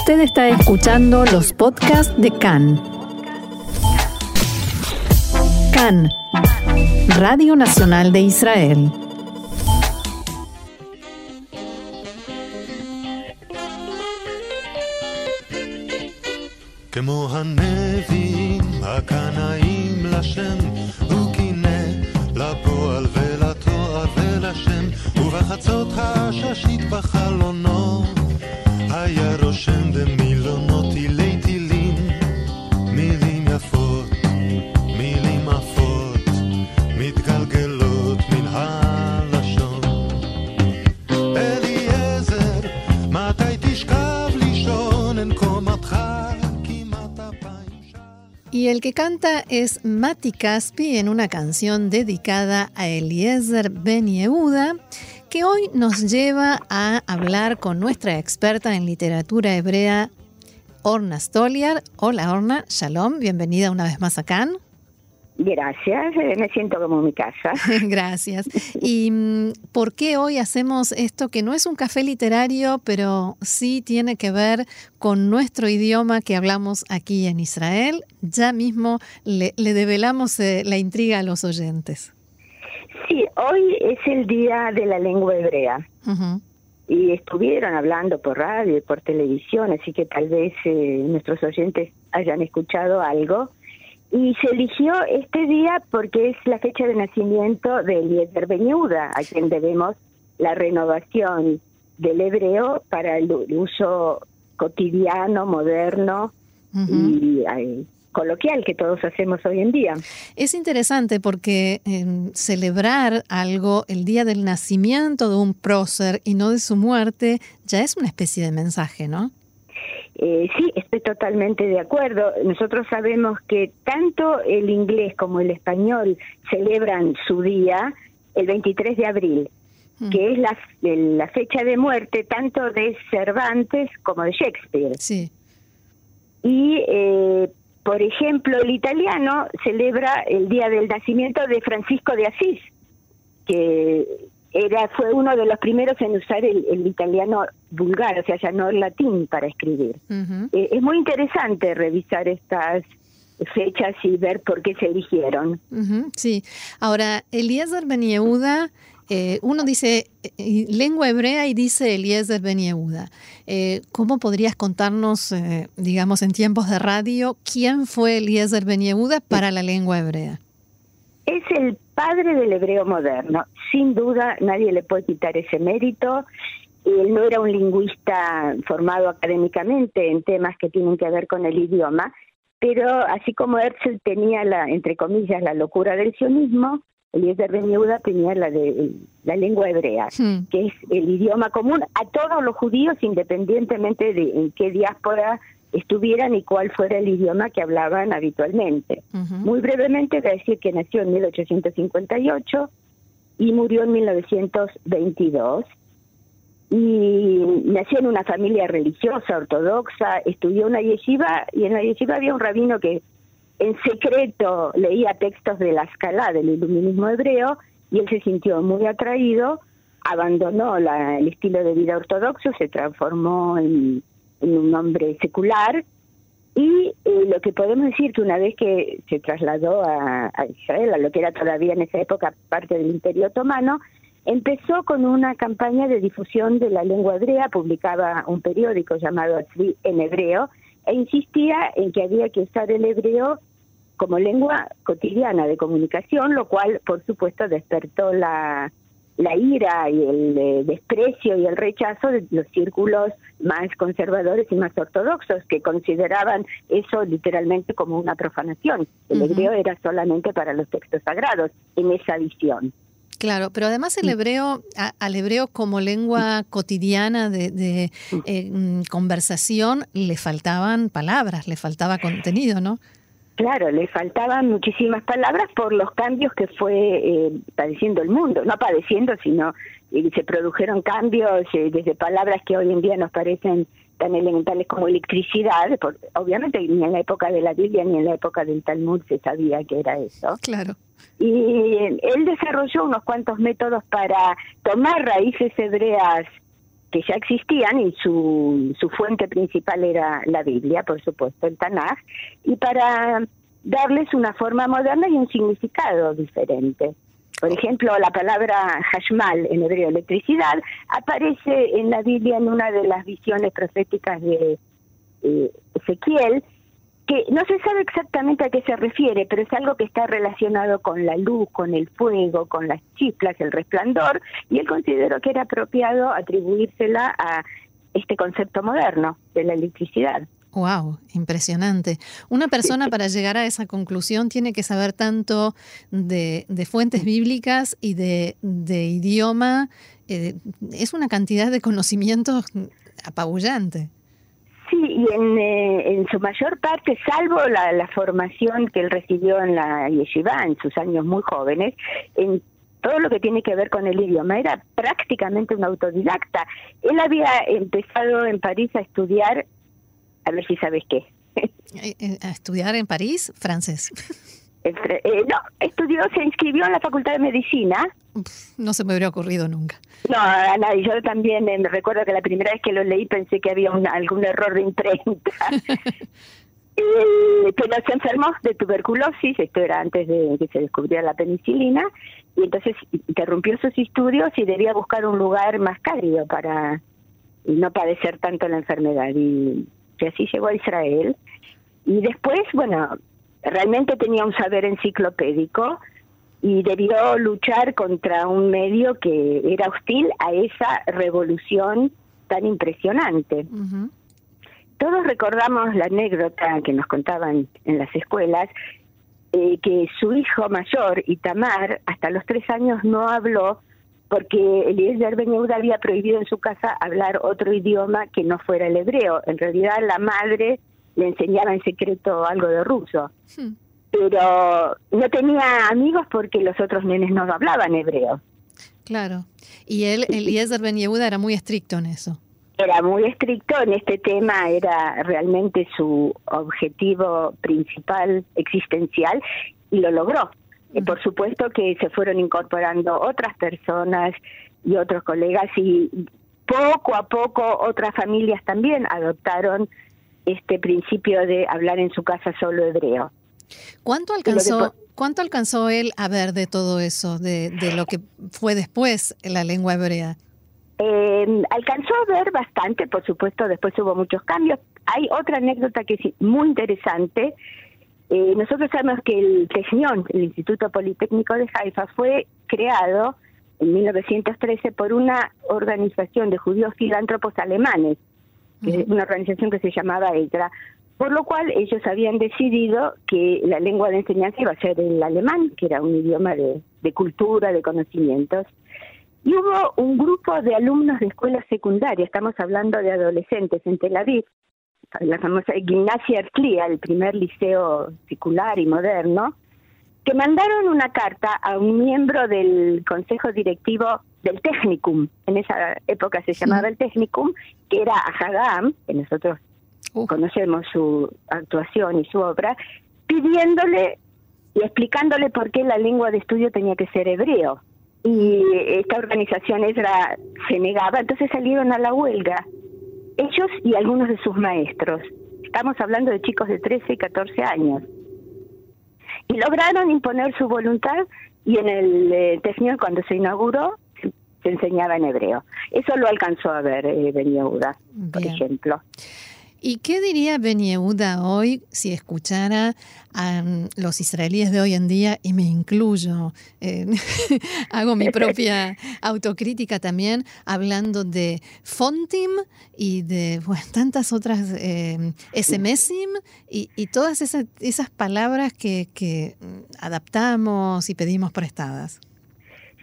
Usted está escuchando los podcasts de CAN. CAN, Radio Nacional de Israel. כמו הנביאים הקנאים לשם, הוא קינא לפועל ולתואר ולשם, ובחצות הששית בחלונו, Y el que canta es Mati Caspi en una canción dedicada a Eliezer Ben Yehuda, que hoy nos lleva a hablar con nuestra experta en literatura hebrea, Orna Stoliar. Hola Orna, shalom, bienvenida una vez más a Cannes. Gracias, eh, me siento como en mi casa. Gracias. ¿Y mm, por qué hoy hacemos esto que no es un café literario, pero sí tiene que ver con nuestro idioma que hablamos aquí en Israel? Ya mismo le, le develamos eh, la intriga a los oyentes. Sí, hoy es el día de la lengua hebrea y estuvieron hablando por radio y por televisión, así que tal vez eh, nuestros oyentes hayan escuchado algo. Y se eligió este día porque es la fecha de nacimiento de Eliezer Ben Yehuda, a quien debemos la renovación del hebreo para el uso cotidiano, moderno y coloquial que todos hacemos hoy en día. Es interesante porque eh, celebrar algo el día del nacimiento de un prócer y no de su muerte ya es una especie de mensaje, ¿no? Eh, sí, estoy totalmente de acuerdo. Nosotros sabemos que tanto el inglés como el español celebran su día el 23 de abril, Mm. que es la, fecha de muerte tanto de Cervantes como de Shakespeare. Sí. Y, eh, por ejemplo, el italiano celebra el día del nacimiento de Francisco de Asís, que era fue uno de los primeros en usar el, el italiano vulgar, o sea, ya no el latín para escribir. Eh, es muy interesante revisar estas fechas y ver por qué se eligieron. Sí. Ahora, Eliezer Ben Yehuda, eh, uno dice eh, lengua hebrea y dice Eliezer Ben Yehuda. Eh, ¿Cómo podrías contarnos, eh, digamos, en tiempos de radio, quién fue Eliezer Ben Yehuda para la lengua hebrea? Es el padre del hebreo moderno. Sin duda, nadie le puede quitar ese mérito. Él no era un lingüista formado académicamente en temas que tienen que ver con el idioma, pero así como Herzl tenía la, entre comillas, la locura del sionismo, Eliezer Yehuda tenía la de la lengua hebrea. Que es el idioma común a todos los judíos independientemente de en qué diáspora estuvieran y cuál fuera el idioma que hablaban habitualmente. Muy brevemente voy a decir que nació en 1858 y murió en 1922 y nació en una familia religiosa ortodoxa, estudió en una yeshiva y en la yeshiva había un rabino que en secreto leía textos de la escala del iluminismo hebreo y él se sintió muy atraído, abandonó la- el estilo de vida ortodoxo, se transformó en un hombre secular. Y eh, lo que podemos decir que una vez que se trasladó a, a Israel, a lo que era todavía en esa época parte del Imperio Otomano, empezó con una campaña de difusión de la lengua hebrea, publicaba un periódico llamado Atzvi en hebreo, e insistía en que había que usar el hebreo como lengua cotidiana de comunicación, lo cual, por supuesto, despertó la, la ira y el eh, desprecio y el rechazo de los círculos más conservadores y más ortodoxos, que consideraban eso literalmente como una profanación. El hebreo era solamente para los textos sagrados, en esa visión. Claro, pero además el hebreo, a- al hebreo como lengua cotidiana de, de, eh, mm, conversación, le faltaban palabras, le faltaba contenido, ¿no? Claro, le faltaban muchísimas palabras por los cambios que fue eh, padeciendo el mundo, no padeciendo, sino eh, se produjeron cambios eh, desde palabras que hoy en día nos parecen tan elementales como electricidad, por- obviamente ni en la época de la Biblia ni en la época del Talmud se sabía que era eso. Claro. Y él desarrolló unos cuantos métodos para tomar raíces hebreas que ya existían y su, su fuente principal era la Biblia, por supuesto, el Tanaj, y para darles una forma moderna y un significado diferente. Por ejemplo, la palabra hashmal, en hebreo electricidad, aparece en la Biblia en una de las visiones proféticas de eh, Ezequiel, que no se sabe exactamente a qué se refiere, pero es algo que está relacionado con la luz, con el fuego, con las chispas, el resplandor, y él consideró que era apropiado atribuírsela a este concepto moderno de la electricidad. Wow, impresionante. Una persona para llegar a esa conclusión tiene que saber tanto de, fuentes bíblicas y de, idioma. Eh, es una cantidad de conocimientos apabullante. Sí, y en, eh, en su mayor parte, salvo la, la, formación que él recibió en la yeshiva en sus años muy jóvenes, en todo lo que tiene que ver con el idioma, era prácticamente un autodidacta. Él había empezado en París a estudiar, a ver si sabes qué. Eh, eh, ¿A estudiar en París? Francés. no, estudió, se inscribió en la Facultad de Medicina no se me habría ocurrido nunca. No, a Yo también me recuerdo que la primera vez que lo leí pensé que había algún error de imprenta. eh, pero se enfermó de tuberculosis, esto era antes de que se descubriera la penicilina, y entonces interrumpió sus estudios y debía buscar un lugar más cálido para no padecer tanto la enfermedad. Y, y así llegó a Israel. Y después, bueno, realmente tenía un saber enciclopédico y debió luchar contra un medio que era hostil a esa revolución tan impresionante. Todos recordamos la anécdota que nos contaban en las escuelas, eh, que su hijo mayor, Itamar, hasta los tres años no habló porque Eliezer Ben Yehuda había prohibido en su casa hablar otro idioma que no fuera el hebreo. En realidad la madre le enseñaba en secreto algo de ruso. Hmm pero no tenía amigos porque los otros nenes no hablaban hebreo. Claro. Y él, Eliezer Ben Yehuda, era muy estricto en eso. Era muy estricto en este tema, era realmente su objetivo principal existencial y lo logró. Y por supuesto que se fueron incorporando otras personas y otros colegas y poco a poco otras familias también adoptaron este principio de hablar en su casa solo hebreo. ¿Cuánto alcanzó, ¿Cuánto alcanzó él a ver de todo eso, de, de lo que fue después la lengua hebrea? Eh, alcanzó a ver bastante, por supuesto, después hubo muchos cambios. Hay otra anécdota que es muy interesante. Eh, nosotros sabemos que el TESNION, el Instituto Politécnico de Haifa, fue creado en 1913 por una organización de judíos filántropos alemanes, una organización que se llamaba ETRA, por lo cual ellos habían decidido que la lengua de enseñanza iba a ser el alemán, que era un idioma de, cultura, de conocimientos. Y hubo un grupo de alumnos de escuela secundaria, estamos hablando de adolescentes en Tel Aviv, la famosa Gimnasia Erclia, el primer liceo secular y moderno, que mandaron una carta a un miembro del consejo directivo del Technicum, en esa época se llamaba el Technicum, que era Hagam, que nosotros conocemos su actuación y su obra, pidiéndole y explicándole por qué la lengua de estudio tenía que ser hebreo. Y esta organización Esra se negaba, entonces salieron a la huelga, ellos y algunos de sus maestros. Estamos hablando de chicos de 13 y 14 años. Y lograron imponer su voluntad y en el eh, cuando se inauguró, se enseñaba en hebreo. Eso lo alcanzó a ver eh, por ejemplo. ¿Y qué diría Ben Yehuda hoy si escuchara a mm, los israelíes de hoy en día, y me incluyo, eh, hago mi propia autocrítica también, hablando de Fontim y de tantas otras eh, SMSim y, todas esas, esas palabras que, que mm, adaptamos y pedimos prestadas?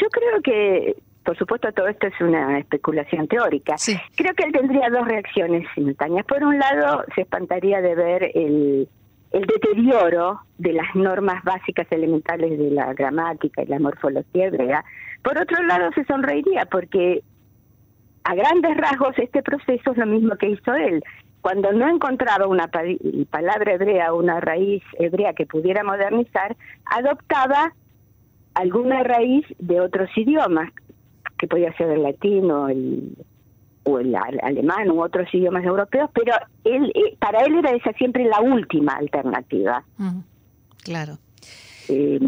Yo creo que por supuesto todo esto es una especulación teórica. Creo que él tendría dos reacciones simultáneas. Por un lado, se espantaría de ver el, el deterioro de las normas básicas elementales de la gramática y la morfología hebrea. Por otro lado, se sonreiría porque a grandes rasgos este proceso es lo mismo que hizo él. Cuando no encontraba una palabra hebrea una raíz hebrea que pudiera modernizar, adoptaba alguna raíz de otros idiomas, que podía ser el latín o el, o el alemán u otros idiomas europeos, pero él eh, para él era esa siempre la última alternativa. claro. Eh,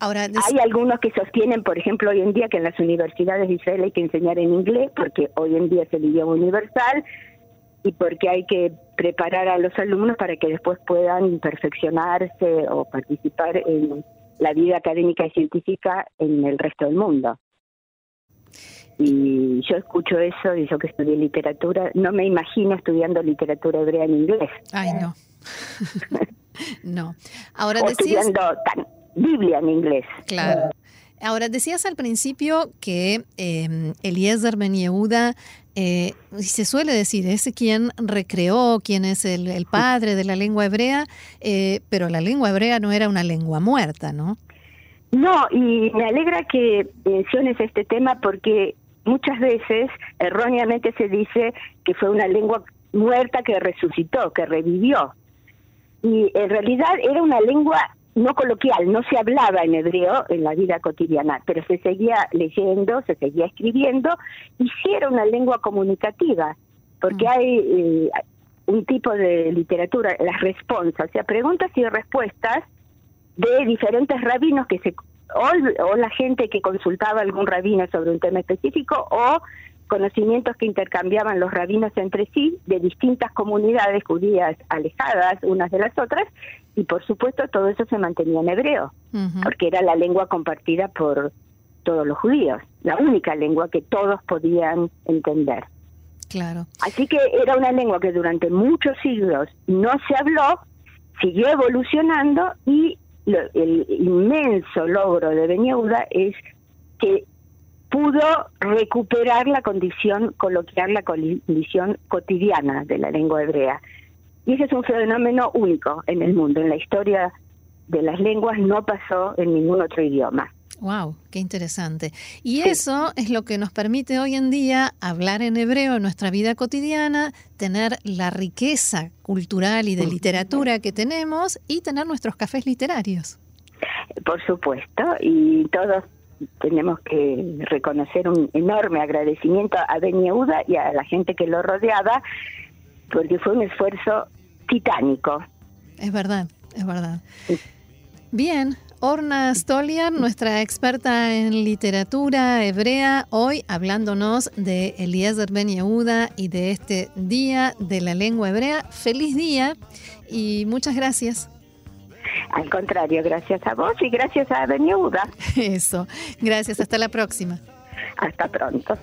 Ahora, Hay algunos que sostienen, por ejemplo, hoy en día que en las universidades de Israel hay que enseñar en inglés porque hoy en día es el idioma universal y porque hay que preparar a los alumnos para que después puedan perfeccionarse o participar en la vida académica y científica en el resto del mundo. Y yo escucho eso, y yo que estudié literatura, no me imagino estudiando literatura hebrea en inglés. Ay, no. no. Ahora o estudiando tan, Biblia en inglés. Claro. Ahora, decías al principio que eh, Eliezer Ben Yehuda, eh, se suele decir, es quien recreó, quien es el, padre de la lengua hebrea, eh, pero la lengua hebrea no era una lengua muerta, ¿no? No, y me alegra que menciones este tema porque muchas veces erróneamente se dice que fue una lengua muerta que resucitó, que revivió. Y en realidad era una lengua no coloquial, no se hablaba en hebreo en la vida cotidiana, pero se seguía leyendo, se seguía escribiendo, y sí era una lengua comunicativa, porque mm. hay eh, un tipo de literatura, las responsas, o sea, preguntas y respuestas de diferentes rabinos que se o, la gente que consultaba algún rabino sobre un tema específico o conocimientos que intercambiaban los rabinos entre sí de distintas comunidades judías alejadas unas de las otras y por supuesto todo eso se mantenía en hebreo porque era la lengua compartida por todos los judíos, la única lengua que todos podían entender. Claro. Así que era una lengua que durante muchos siglos no se habló, siguió evolucionando y el inmenso logro de Beniuda es que pudo recuperar la condición coloquial, la condición cotidiana de la lengua hebrea. Y ese es un fenómeno único en el mundo. En la historia de las lenguas no pasó en ningún otro idioma. Wow, qué interesante. Y eso es lo que nos permite hoy en día hablar en hebreo en nuestra vida cotidiana, tener la riqueza cultural y de literatura que tenemos y tener nuestros cafés literarios. Por supuesto, y todos tenemos que reconocer un enorme agradecimiento a Ben Yehuda y a la gente que lo rodeaba, porque fue un esfuerzo titánico. Es verdad, es verdad. Bien, Orna Stoliar, nuestra experta en literatura hebrea, hoy hablándonos de Eliezer Ben Yehuda y de este Día de la Lengua Hebrea. Feliz día y muchas gracias. Al contrario, gracias a vos y gracias a Ben Yehuda. Eso, gracias, hasta la próxima. Hasta pronto.